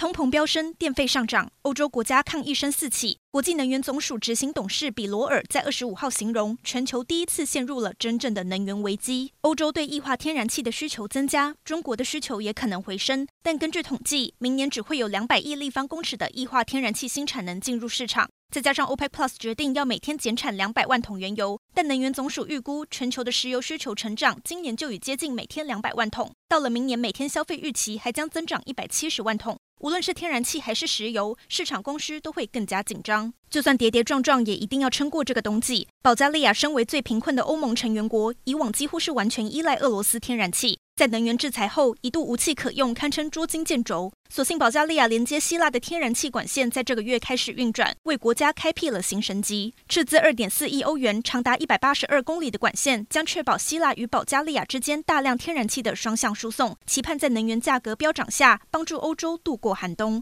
通膨飙升，电费上涨，欧洲国家抗议声四起。国际能源总署执行董事比罗尔在二十五号形容，全球第一次陷入了真正的能源危机。欧洲对液化天然气的需求增加，中国的需求也可能回升。但根据统计，明年只会有两百亿立方公尺的液化天然气新产能进入市场。再加上 OPEC Plus 决定要每天减产两百万桶原油，但能源总署预估全球的石油需求成长今年就已接近每天两百万桶，到了明年每天消费预期还将增长一百七十万桶。无论是天然气还是石油，市场供需都会更加紧张。就算跌跌撞撞，也一定要撑过这个冬季。保加利亚身为最贫困的欧盟成员国，以往几乎是完全依赖俄罗斯天然气。在能源制裁后，一度无气可用，堪称捉襟见肘。所幸保加利亚连接希腊的天然气管线在这个月开始运转，为国家开辟了新生机。斥资二点四亿欧元、长达一百八十二公里的管线，将确保希腊与保加利亚之间大量天然气的双向输送，期盼在能源价格飙涨下，帮助欧洲度过寒冬。